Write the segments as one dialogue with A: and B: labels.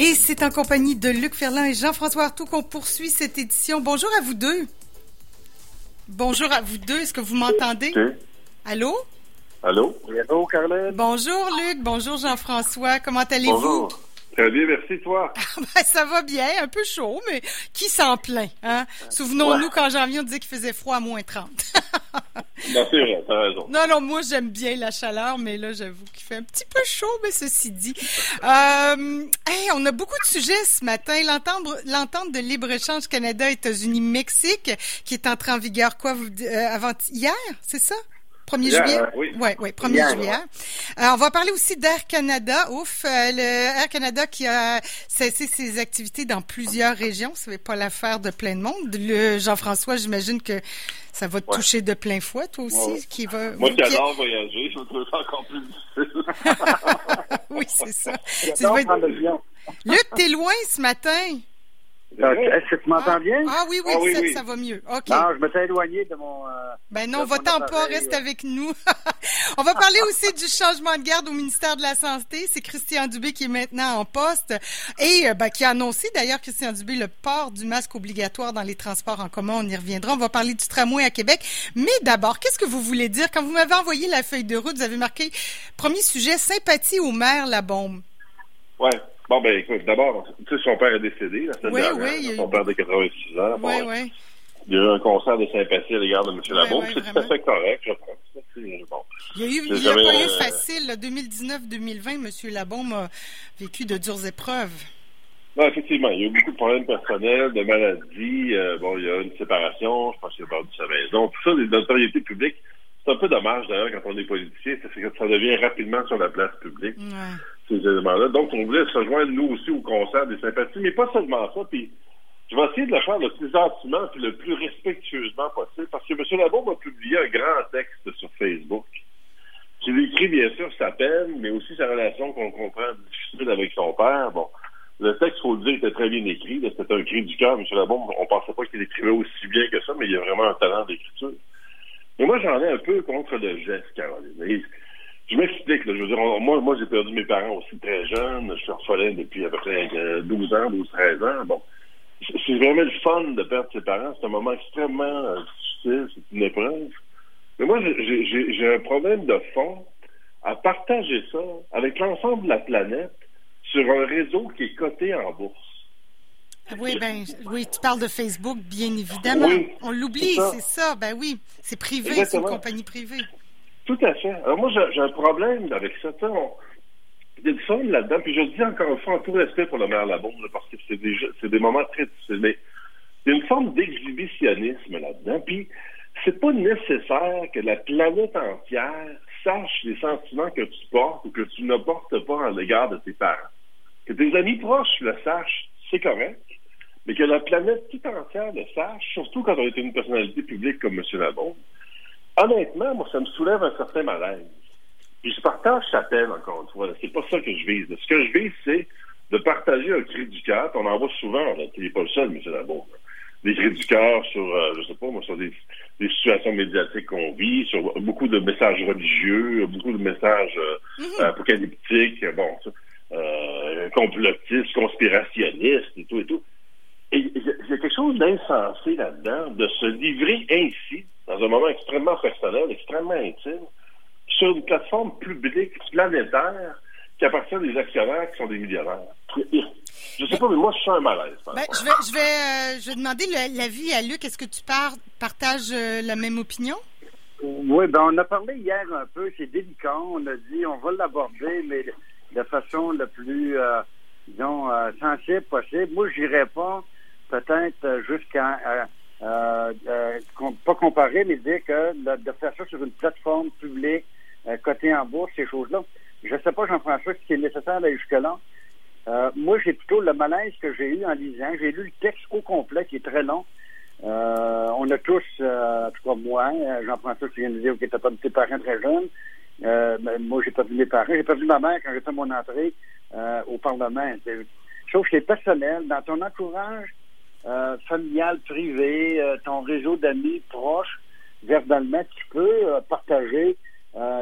A: Et c'est en compagnie de Luc Ferland et Jean-François Artaud qu'on poursuit cette édition. Bonjour à vous deux. Bonjour à vous deux. Est-ce que vous m'entendez? Allô?
B: Allô? Oui, allô, Caroline?
A: Bonjour, Luc. Bonjour, Jean-François. Comment allez-vous?
B: Bonjour. Très bien, merci, toi.
A: ben, ça va bien, un peu chaud, mais qui s'en plaint, hein? Souvenons-nous quand janvier, on disait qu'il faisait froid à moins 30.
B: non, c'est vrai, t'as raison.
A: Non, non, moi, j'aime bien la chaleur, mais là, j'avoue qu'il fait un petit peu chaud, mais ceci dit. Euh, hey, on a beaucoup de sujets ce matin. L'entente de libre-échange Canada-États-Unis-Mexique, qui est entrée en vigueur, quoi, euh, avant hier, c'est ça? 1er juillet?
B: Oui,
A: oui, oui 1er juillet. Euh, on va parler aussi d'Air Canada. Ouf, euh, le Air Canada qui a cessé ses activités dans plusieurs régions. Ce n'est pas l'affaire de plein de monde. Le Jean-François, j'imagine que ça va te toucher de plein fouet, toi aussi, qui va.
B: Moi, qui adore voyager, je trouve ça encore plus difficile.
A: oui, c'est ça. Luc, t'es loin ce matin.
C: Est-ce que tu m'entends
A: ah.
C: bien?
A: Ah oui, oui,
B: ah, oui,
A: ça,
B: oui,
A: ça, va mieux. OK.
C: Non, je me suis éloigné de mon. Euh,
A: ben non, va-t'en pas, reste avec nous. On va parler aussi du changement de garde au ministère de la Santé. C'est Christian Dubé qui est maintenant en poste et euh, ben, qui a annoncé d'ailleurs, Christian Dubé, le port du masque obligatoire dans les transports en commun. On y reviendra. On va parler du tramway à Québec. Mais d'abord, qu'est-ce que vous voulez dire? Quand vous m'avez envoyé la feuille de route, vous avez marqué premier sujet, sympathie au maire La Bombe.
B: Ouais. Bon, ben écoute, d'abord, tu sais, son père est décédé la semaine
A: oui,
B: dernière.
A: Oui,
B: son père de 86 ans.
A: Oui, oui.
B: Il y a eu un concert de sympathie à l'égard de M. Labaume.
A: oui,
B: c'est tout à fait correct, je pense.
A: Bon. Il y a eu, a pas eu facile. 2019-2020, M. Labaume a vécu de dures épreuves.
B: Non, effectivement, il y a eu beaucoup de problèmes personnels, de maladies. Euh, bon, il y a une séparation, je pense qu'il a perdu sa maison. Tout ça, les notoriétés publiques. C'est un peu dommage, d'ailleurs, quand on est politicien, c'est que ça devient rapidement sur la place publique.
A: Ouais
B: ces éléments-là. Donc, on voulait se rejoindre, nous aussi, au concert des sympathies, mais pas seulement ça. Puis, je vais essayer de le faire le plus gentiment puis le plus respectueusement possible, parce que M. Labaume a publié un grand texte sur Facebook qui décrit, bien sûr, sa peine, mais aussi sa relation qu'on comprend difficile avec son père. Bon, le texte, faut le dire, était très bien écrit. C'était un cri du cœur. M. Labaume, on pensait pas qu'il écrivait aussi bien que ça, mais il a vraiment un talent d'écriture. Mais moi, j'en ai un peu contre le geste, Caroline. Je m'explique, je veux dire, moi, moi j'ai perdu mes parents aussi très jeunes. Je suis orphelin depuis à peu près 12 ans, 12, 13 ans. Bon. C'est vraiment le fun de perdre ses parents. C'est un moment extrêmement euh, difficile, c'est une épreuve. Mais moi, j'ai un problème de fond à partager ça avec l'ensemble de la planète sur un réseau qui est coté en bourse.
A: Oui, ben, oui, tu parles de Facebook, bien évidemment.
B: Oui,
A: On l'oublie, c'est ça. Ben oui, c'est privé, c'est une compagnie privée.
B: Tout à fait. Alors moi, j'ai un problème avec ça. Il y a du fun là-dedans. Puis je dis encore une fois, en tout respect pour le maire Labombe, parce que c'est des, c'est des moments très difficiles. Mais il y a une forme d'exhibitionnisme là-dedans. Puis c'est pas nécessaire que la planète entière sache les sentiments que tu portes ou que tu ne portes pas en l'égard de tes parents. Que tes amis proches le sachent, c'est correct. Mais que la planète tout entière le sache, surtout quand on est une personnalité publique comme M. Labombe, honnêtement, moi, ça me soulève un certain malaise. Puis je partage sa peine, encore une fois. C'est pas ça que je vise. Ce que je vise, c'est de partager un cri du cœur. On en voit souvent, tu n'es pas le seul, M. Labo. Des cris du cœur sur, euh, je sais pas, moi, sur des, des situations médiatiques qu'on vit, sur beaucoup de messages religieux, beaucoup de messages euh,
A: Mhm.
B: apocalyptiques, bon, euh, complotistes, conspirationnistes et tout et tout. Et il y a quelque chose d'insensé là-dedans, de se livrer ainsi, dans un moment extrêmement personnel, extrêmement intime, sur une plateforme publique, planétaire, qui appartient à des actionnaires qui sont des millionnaires. Je sais pas, mais moi, je sens un malaise.
A: Ben, je vais, je vais, euh, je vais demander l'avis à Luc. Est-ce que tu par partages euh, la même opinion?
C: Oui, ben on a parlé hier un peu, c'est délicat. On a dit on va l'aborder, mais de façon la plus, euh, disons, euh, sensible possible. Moi, j'irais pas peut-être jusqu'à euh, euh, pas comparer, mais dire que de faire ça sur une plateforme publique, euh, cotée en bourse, ces choses-là. Je sais pas, Jean-François, si c'est nécessaire d'aller jusque-là. Euh, moi, j'ai plutôt le malaise que j'ai eu en lisant. J'ai lu le texte au complet, qui est très long. Euh, on a tous, euh, en tout moi, Jean-François, tu viens de dire que tu as perdu tes parents très jeunes. Ben, moi, j'ai perdu mes parents. J'ai perdu ma mère quand j'ai fait mon entrée au Parlement. Sauf que c'est personnel. Dans ton entourage euh, familial, privé, euh, ton réseau d'amis proches, verbalement, tu peux euh, partager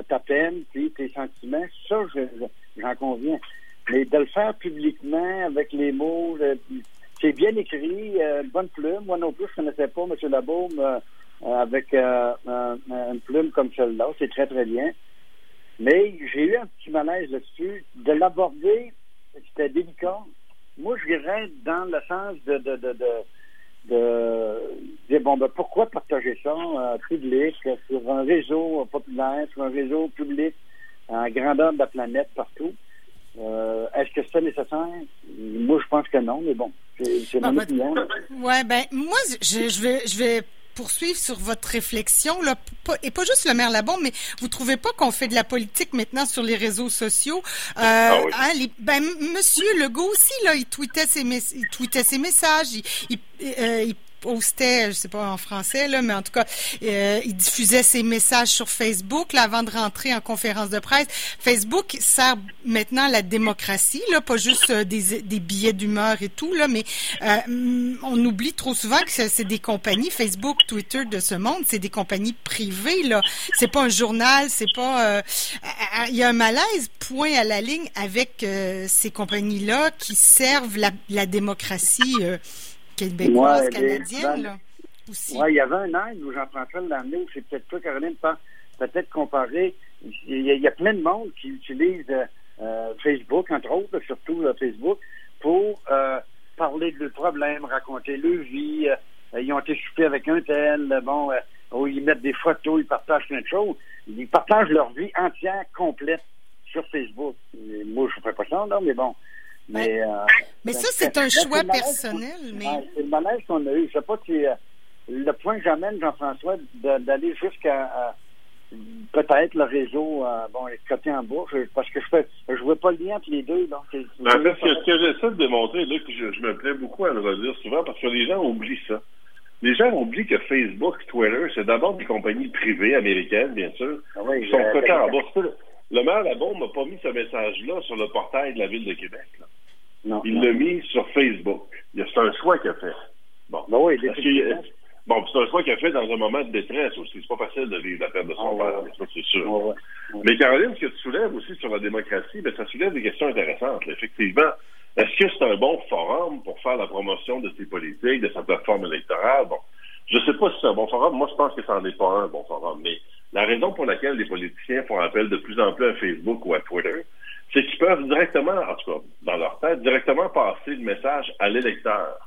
C: ta peine, puis tes sentiments. Ça, j'en conviens. mais de le faire publiquement avec les mots, c'est bien écrit, une bonne plume. Moi non plus, je ne connaissais pas M. Labaume avec une plume comme celle-là. C'est très, très bien. Mais j'ai eu un petit malaise là-dessus. De l'aborder, c'était délicat. Moi, je dirais dans le sens de, de, de, de, dire, bon, ben, pourquoi partager ça euh, public, sur un réseau populaire, sur un réseau public, en grandeur de la planète, partout? Euh, Est-ce que c'est nécessaire? Moi, je pense que non, mais bon, c'est mon opinion.
A: Ouais, ben, moi, je, je vais, je vais poursuivre sur votre réflexion, là, et pas juste le maire Labon, mais vous trouvez pas qu'on fait de la politique maintenant sur les réseaux sociaux? Euh, ah hein, ben, Monsieur Legault aussi, là, il tweetait ses, il tweetait ses messages, il, il, euh, il postait, je sais pas en français, là, mais en tout cas, euh, il diffusait ses messages sur Facebook là, avant de rentrer en conférence de presse. Facebook sert maintenant la démocratie, là, pas juste euh, des, des, billets d'humeur et tout, là, mais euh, on oublie trop souvent que c'est des compagnies, Facebook, Twitter de ce monde, c'est des compagnies privées, là. C'est pas un journal, c'est pas... Il y a un malaise, point à la ligne, avec ces compagnies-là qui servent la, la démocratie québécoise, canadienne, là, aussi.
C: Oui, il y avait un an où Jean-François l'a amené, ou c'est peut-être toi, Caroline, peut-être comparer. Il y, a, plein de monde qui utilise euh, Facebook, entre autres, surtout Facebook, pour euh, parler de leurs problèmes, raconter leur vie. Euh, ils ont été chauffés avec un tel, bon, où ils mettent des photos, ils partagent plein de choses. Ils partagent leur vie entière, complète sur Facebook. moi, je ne ferais pas ça, non, mais bon.
A: Mais, euh, mais ça, c'est un choix personnel. Mais...
C: c'est le malaise qu'on a eu. Je sais pas si euh, le point que j'amène, Jean-François, d'aller jusqu'à peut-être le réseau, euh, bon, est coté en bourse, parce que je fais, je vois pas le lien entre les deux. Donc,
B: en fait, ce que, j'essaie de démontrer, là, que je, me plais beaucoup à le redire souvent, parce que les gens oublient ça. Les gens oublient que Facebook, Twitter, c'est d'abord des compagnies privées américaines, bien sûr, ah qui sont cotées en bourse. Le maire Labombe n'a pas mis ce message-là sur le portail de la Ville de Québec. Là il l'a mis sur Facebook. C'est un choix qu'il a fait. Bon.
C: Ben oui,
B: bon, c'est un choix qu'il a fait dans un moment de détresse aussi. C'est pas facile de vivre la perte de son ah, père, c'est sûr. Mais Caroline, ce que tu soulèves aussi sur la démocratie, ben, ça soulève des questions intéressantes. Effectivement, est-ce que c'est un bon forum pour faire la promotion de ses politiques, de sa plateforme électorale? Bon, je sais pas si c'est un bon forum. Moi, je pense que ça n'en est pas un bon forum. Mais la raison pour laquelle les politiciens font appel de plus en plus à Facebook ou à Twitter, c'est qu'ils peuvent directement, en tout cas dans leur tête, directement passer le message à l'électeur,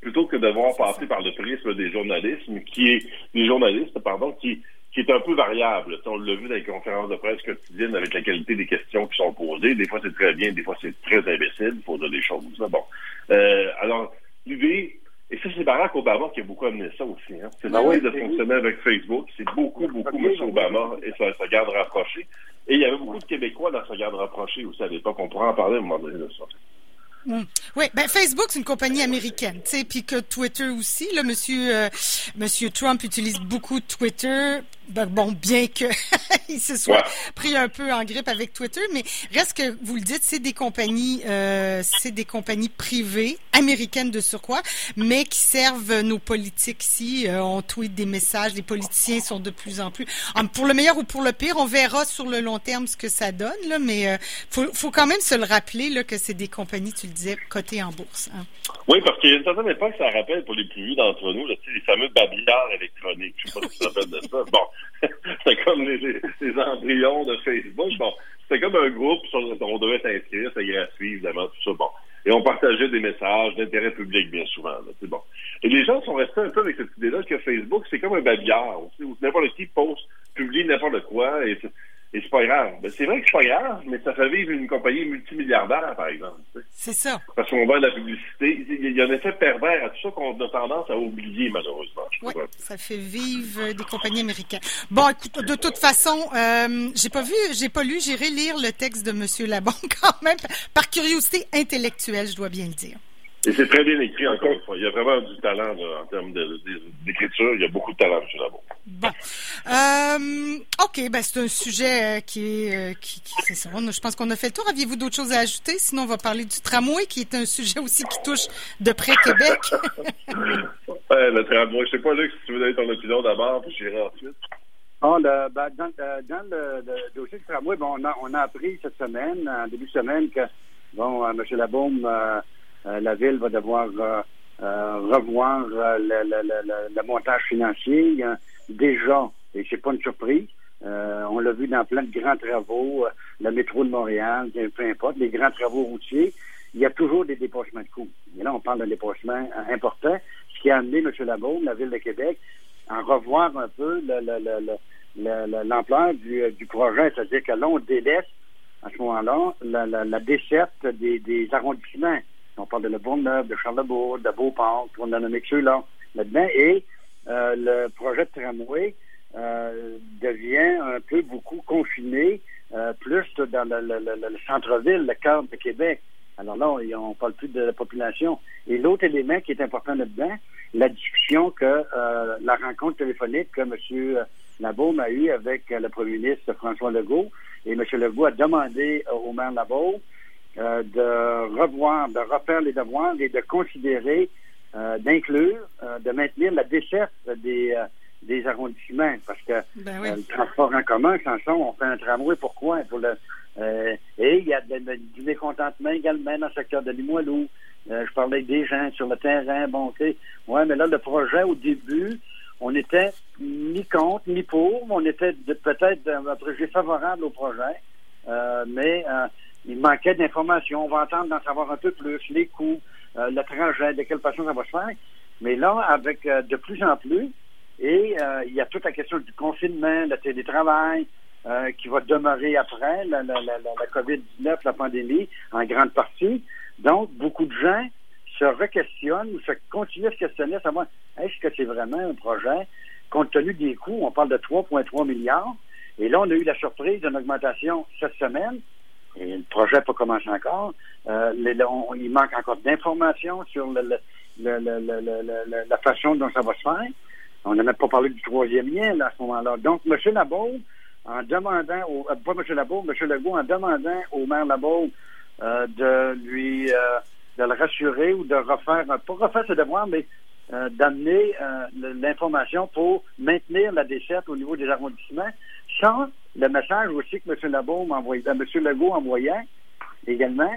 B: plutôt que de devoir passer par le prisme des journalistes, qui est des journalistes, pardon, qui qui est un peu variable. On l'a vu dans les conférences de presse quotidiennes avec la qualité des questions qui sont posées. Des fois, c'est très bien, des fois, c'est très imbécile, il faut dire des choses. Bon. Euh, alors, l'idée, et ça, c'est Barack Obama qui a beaucoup amené ça aussi. Hein. C'est ah de fonctionner avec Facebook. C'est beaucoup, beaucoup M. Obama et sa, sa garde rapprochée. Et il y avait beaucoup de Québécois dans sa garde rapprochée aussi à l'époque. On pourra en parler à un moment donné de ça.
A: Mm. Oui, ben Facebook c'est une compagnie américaine, tu sais, puis que Twitter aussi. Là, Monsieur euh, Monsieur Trump utilise beaucoup Twitter. Ben, bon, bien que il se soit pris un peu en grippe avec Twitter, mais reste que vous le dites, c'est des compagnies, euh, c'est des compagnies privées américaines de surcroît, mais qui servent nos politiques ici. Euh, on tweet des messages, les politiciens sont de plus en plus, pour le meilleur ou pour le pire, on verra sur le long terme ce que ça donne, là, mais euh, faut, faut quand même se le rappeler là que c'est des compagnies, tu disais, cotées en bourse. Hein.
B: Oui, parce qu'il y a une certaine époque, ça rappelle pour les plus vieux d'entre nous, là, les fameux babillards électroniques. Je sais pas si tu te rappelles de ça. Bon, c'est comme les, embryons de Facebook. Bon, c'était comme un groupe sur on devait s'inscrire, c'était gratuit, évidemment, tout ça. Bon. Et on partageait des messages d'intérêt public, bien souvent. C'est bon. Et les gens sont restés un peu avec cette idée-là que Facebook, c'est comme un babillard, où n'importe qui poste, publie n'importe quoi, et c'est pas grave. Ben, c'est vrai que c'est pas grave, mais ça fait vivre une compagnie multimilliardaire, par exemple.
A: C'est ça.
B: Parce qu'on voit de la publicité. Il y a un effet pervers à tout ça qu'on a tendance à oublier, malheureusement.
A: Oui, ça fait vivre des compagnies américaines. Bon, écoute, de toute façon, euh, j'ai pas vu, j'ai pas lu, j'irai lire le texte de M. Labon quand même, par curiosité intellectuelle, je dois bien le dire.
B: Et c'est très bien écrit, encore une fois. Il y a vraiment du talent en termes d'écriture. Il y a beaucoup de talent, M. Labon.
A: Bon. Euh, OK, ben c'est un sujet euh, qui est... Euh, qui, qui c'est ça. Je pense qu'on a fait le tour. Aviez-vous d'autres choses à ajouter? Sinon, on va parler du tramway, qui est un sujet aussi qui touche de près Québec.
B: ouais, le tramway. Je sais pas, Luc, si tu veux donner ton opinion d'abord, puis j'irai ensuite.
C: Oh, le, ben, dans, dans le, le, dossier du tramway, bon, on, a, on a appris cette semaine, en début de semaine, que bon, M. Labaume, la ville va devoir revoir le, montage financier. Il y a déjà, et c'est pas une surprise, on l'a vu dans plein de grands travaux, le métro de Montréal, peu importe, les grands travaux routiers, il y a toujours des dépassements de coûts. Et là, on parle d'un dépassement important, ce qui a amené M. Labaume, la Ville de Québec, à revoir un peu l'ampleur du, du, projet. C'est-à-dire que là, on délaisse, à ce moment-là, la, la, desserte des, des, arrondissements. On parle de Le Bourgneuf, de Charlebourg, de Beauport, on en a nommé ceux-là, là-dedans. Et euh, le projet de tramway euh, devient un peu beaucoup confiné, euh, plus dans le, le centre-ville, le cœur de Québec. Alors là, on ne parle plus de la population. Et l'autre élément qui est important là-dedans, la discussion que euh, la rencontre téléphonique que M. Labaume a eue avec le premier ministre François Legault. Et M. Legault a demandé au maire Labaume euh, de revoir, de refaire les devoirs et de considérer, euh, d'inclure, de maintenir la desserte des des arrondissements parce que ben le transport en commun, Sanson, on fait un tramway, pourquoi? Pour le, euh, et il y a du mécontentement également dans le secteur de Limoilou. Euh, je parlais avec des gens sur le terrain. Bon, OK. Ouais, mais là, le projet, au début, on était ni contre, ni pour. On était peut-être un projet favorable au projet. Euh, mais il manquait d'informations. On va entendre d'en savoir un peu plus, les coûts, le trajet, de quelle façon ça va se faire. Mais là, avec de plus en plus, et il y a toute la question du confinement, le télétravail, euh, qui va demeurer après la, la, la, la COVID-19, la pandémie, en grande partie. Donc, beaucoup de gens se re-questionnent ou se continuent à se questionner à savoir est-ce que c'est vraiment un projet? Compte tenu des coûts, on parle de 3,3 milliards. Et là, on a eu la surprise d'une augmentation cette semaine. Et le projet n'a pas commencé encore. Euh, il manque encore d'informations sur le, la façon dont ça va se faire. On n'a même pas parlé du troisième lien là, à ce moment-là. Donc, M. Nabeau, en demandant, au, euh, pas M. M. Legault, en demandant au maire Labeau euh, de lui, euh, de le rassurer ou de refaire, pas refaire ses devoirs, mais d'amener l'information pour maintenir la desserte au niveau des arrondissements, sans le message aussi que M. Labeau m'envoyait, M. Legault envoyait également,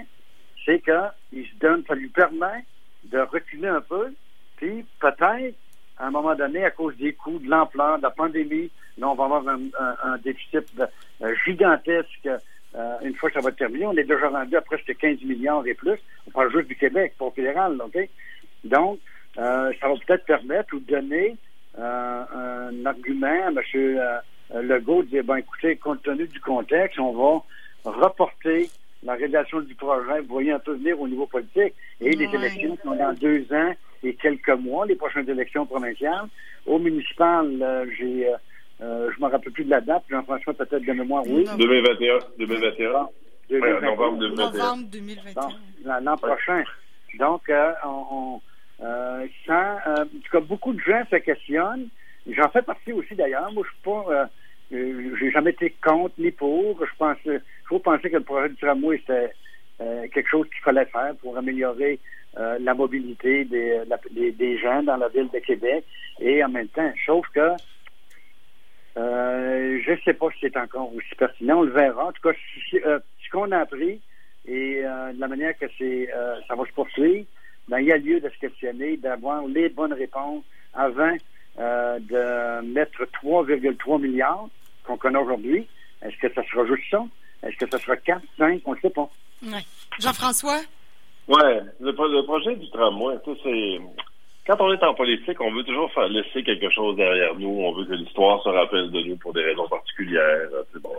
C: c'est qu'il se donne, ça lui permet de reculer un peu, puis peut-être à un moment donné, à cause des coûts, de l'ampleur, de la pandémie, là, on va avoir un, déficit euh, gigantesque euh, une fois que ça va terminer. On est déjà rendu à presque 15 milliards et plus. On parle juste du Québec, pour fédéral, OK? Donc, euh, ça va peut-être permettre ou donner un argument à M. Legault de dire, ben, écoutez, compte tenu du contexte, on va reporter la réalisation du projet, vous voyez un peu venir au niveau politique, et les élections sont dans deux ans et quelques mois, les prochaines élections provinciales. Au municipal, euh, j'ai, euh, euh, je me rappelle plus de la date, Jean-François peut-être de mémoire, oui.
B: 2021. 2021. novembre
A: 2021.
C: L'an prochain. Donc, on, euh, sans, en tout cas, beaucoup de gens se questionnent. J'en fais partie aussi d'ailleurs. Moi, je suis pas, j'ai jamais été contre ni pour. Je pense, il faut penser que le projet du tramway c'était quelque chose qu'il fallait faire pour améliorer euh, la mobilité des, des, gens dans la ville de Québec et en même temps, sauf que euh, je ne sais pas si c'est encore aussi pertinent, on le verra. En tout cas, euh, ce qu'on a appris et de la manière que c'est ça va se poursuivre, ben, il y a lieu de se questionner, d'avoir les bonnes réponses avant de mettre 3,3 milliards qu'on connaît aujourd'hui. Est-ce que ça sera juste ça? Est-ce que ça sera 4, 5? On ne sait pas.
A: Jean-François?
B: Ouais, le, projet du tramway, c'est quand on est en politique, on veut toujours faire laisser quelque chose derrière nous. On veut que l'histoire se rappelle de nous pour des raisons particulières. Bon.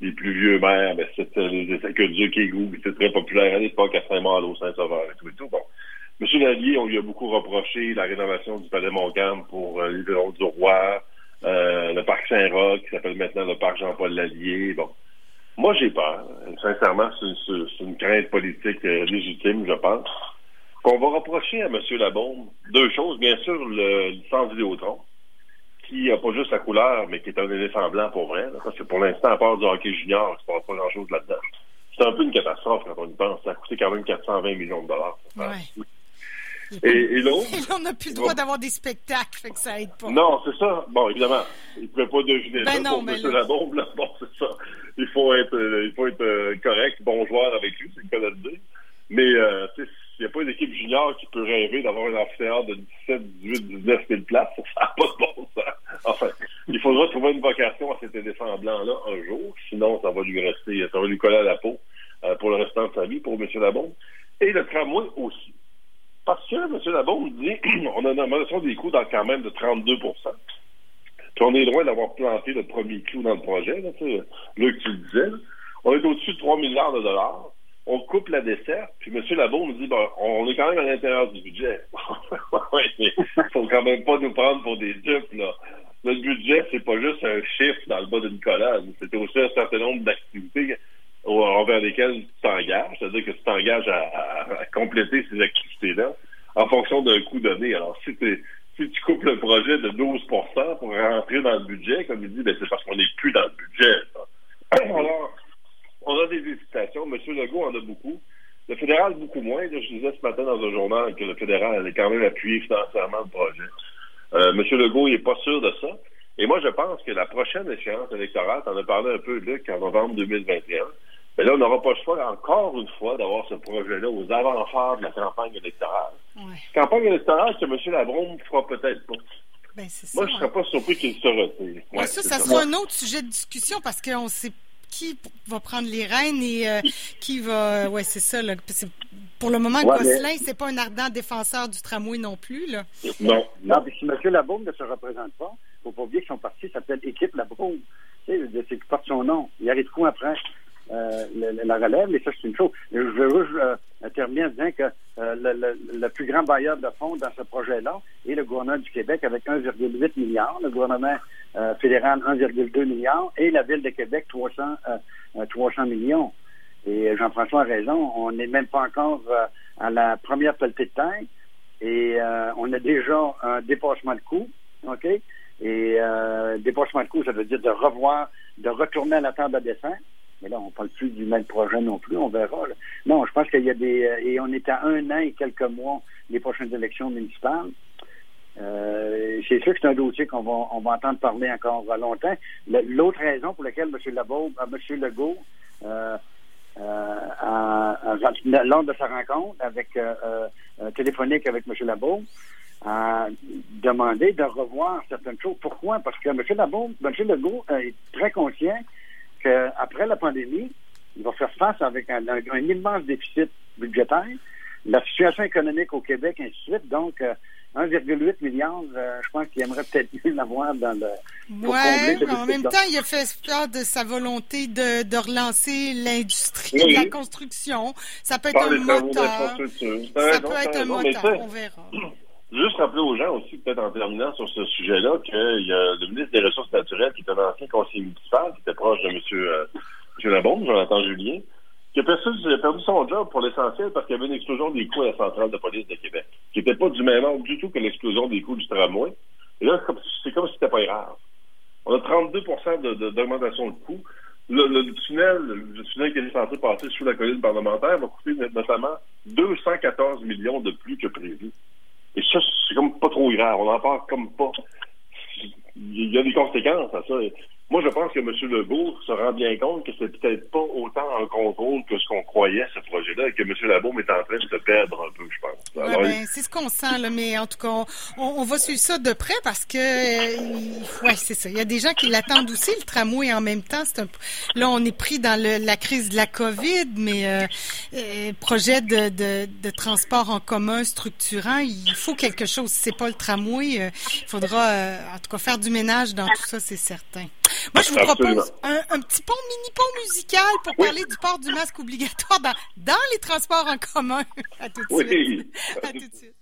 B: Les plus vieux maires, ben, c'était les que Dieu qui goût, c'était très populaire à l'époque à Saint-Malo, Saint-Sauveur et tout et tout. Bon. Monsieur Lallier, on lui a beaucoup reproché la rénovation du Palais Montcalm pour euh, les du Roi, euh, le parc Saint-Roch, qui s'appelle maintenant le parc Jean-Paul Lallier. Bon. Moi, j'ai peur. Sincèrement, c'est une, crainte politique euh, légitime, je pense. Qu'on va reprocher à M. Labombe deux choses. Bien sûr, le licence Vidéotron, qui n'a pas juste la couleur, mais qui est un éléphant blanc pour vrai. parce que pour l'instant, à part du hockey junior, il ne se passe pas grand-chose là-dedans. C'est un peu une catastrophe quand on y pense. Ça a coûté quand même 420 millions de dollars.
A: Et, l'autre. on n'a plus le droit d'avoir des spectacles, fait que ça aide pas.
B: Non, c'est ça. Bon, évidemment, il ne pouvait pas deviner ben ça non, pour mais M. Labombe. Là. Bon, c'est ça. Il faut être, euh, il faut être euh, correct, bon joueur avec lui, c'est le cas de le dire. Philippe Junior qui peut rêver d'avoir un amphithéâtre de 17, 18, 19 000 places. Ça n'a pas de bon sens. Enfin, il faudra trouver une vocation à cet éléphant blanc-là un jour. Sinon, ça va lui rester, ça va lui coller à la peau euh, pour le restant de sa vie, pour M. Labombe. Et le tramway aussi. Parce que M. Labombe dit on a une augmentation des coûts dans quand même de 32 Puis on est loin d'avoir planté le premier clou dans le projet. Là, Luc, tu le disais. On est au-dessus de 3 milliards de dollars on coupe la desserte, puis M. Labo nous dit bon, on est quand même à l'intérieur du budget. Il faut quand même pas nous prendre pour des dupes, là. Notre budget, c'est pas juste un chiffre dans le bas d'une colonne. C'est aussi un certain nombre d'activités envers lesquelles tu t'engages. C'est-à-dire que tu t'engages à, compléter ces activités-là en fonction d'un coût donné. Alors, si, si tu coupes le projet de 12% pour rentrer dans le budget, comme il dit, ben, c'est parce qu'on n'est plus dans le budget. Alors, on a des hésitations. M. Legault en a beaucoup. Le fédéral, beaucoup moins. je disais ce matin dans un journal que le fédéral allait quand même appuyer financièrement le projet. Euh, M. Legault, il n'est pas sûr de ça. Et moi, je pense que la prochaine échéance électorale, en as parlé un peu, Luc, en novembre 2021, mais là, on n'aura pas le choix, encore une fois, d'avoir ce projet-là aux avant-phares de la campagne électorale. Campagne électorale que M. Labron ne fera peut-être pas.
A: Ben,
B: moi, je ne serais pas surpris qu'il se retire.
A: ça, ça sera un autre sujet de discussion parce qu'on sait qui va prendre les rênes et euh, qui va. Ouais, c'est ça. Là. Pour le moment, ouais, Gosselin, c'est pas un ardent défenseur du tramway non plus. Là.
B: Non.
C: Non, mais si M. Labaume ne se représente pas, il ne faut pas oublier que son parti s'appelle Équipe Labaume. Tu sais, c'est qui porte son nom. Il arrive quoi après? Euh, la, relève, mais ça, c'est une chose. Je veux euh, terminer en disant que euh, le, plus grand bailleur de fonds dans ce projet-là est le gouvernement du Québec avec 1,8 milliard, le gouvernement fédéral 1,2 milliard et la Ville de Québec 300, 300 millions. Et Jean-François a raison, on n'est même pas encore à la première pelletée de terre et on a déjà un dépassement de coût, OK? Et dépassement de coût, ça veut dire de revoir, de retourner à la table à dessin. Mais là, on parle plus du même projet non plus, on verra. Non, je pense qu'il y a des... Euh, et on est à un an et quelques mois des prochaines élections municipales. Euh, c'est sûr que c'est un dossier qu'on va, on va entendre parler encore longtemps. L'autre raison pour laquelle M. Legault, euh, M. Legault euh, lors de sa rencontre avec téléphonique avec M. Legault, a demandé de revoir certaines choses. Pourquoi? Parce que M. Legault, M. Legault est très conscient qu'après la pandémie, il va faire face avec un, immense déficit budgétaire, la situation économique au Québec, ainsi de suite. Donc, 1,8 euh, milliard, euh, je pense qu'il aimerait peut-être mieux l'avoir dans le.
A: Oui, en même temps, il a fait part de sa volonté de, de relancer l'industrie de la construction. Ça peut être un moteur. Ça peut être un moteur, on verra.
B: Juste rappeler aux gens aussi, peut-être en terminant sur ce sujet-là, qu'il y a le ministre des Ressources naturelles, qui est un ancien conseiller municipal, qui était proche de M. Euh, M. Labonde, Jonathan Julien, qui a perdu, son job pour l'essentiel parce qu'il y avait une explosion des coûts à la centrale de police de Québec, qui n'était pas du même ordre du tout que l'explosion des coûts du tramway. Et là, c'est comme si c'était pas grave. On a 32% d'augmentation de, de coûts. Le, tunnel, le tunnel qui est censé passer sous la colline parlementaire va coûter notamment 214 millions de plus que prévu. Et ça, c'est comme pas trop grave. On n'en parle comme pas. Il y a des conséquences à ça. Moi, je pense que M. Legault se rend bien compte que c'est peut-être pas autant en contrôle que ce qu'on croyait, ce projet-là, et que M. Labaume est en train de se perdre un peu.
A: Ouais, ben, c'est ce qu'on sent, là, mais en tout cas, on, va suivre ça de près parce que, euh, ouais, c'est ça. Il y a des gens qui l'attendent aussi, le tramway, en même temps. Un, là, on est pris dans le, la crise de la COVID, mais euh, euh, projet de, de, de, transport en commun structurant, il faut quelque chose. Si c'est pas le tramway, euh, il faudra, en tout cas, faire du ménage dans tout ça, c'est certain. Moi, je vous propose un, petit pont, mini-pont musical pour parler du port du masque obligatoire dans, dans les transports en commun. à tout de suite. À tout de suite.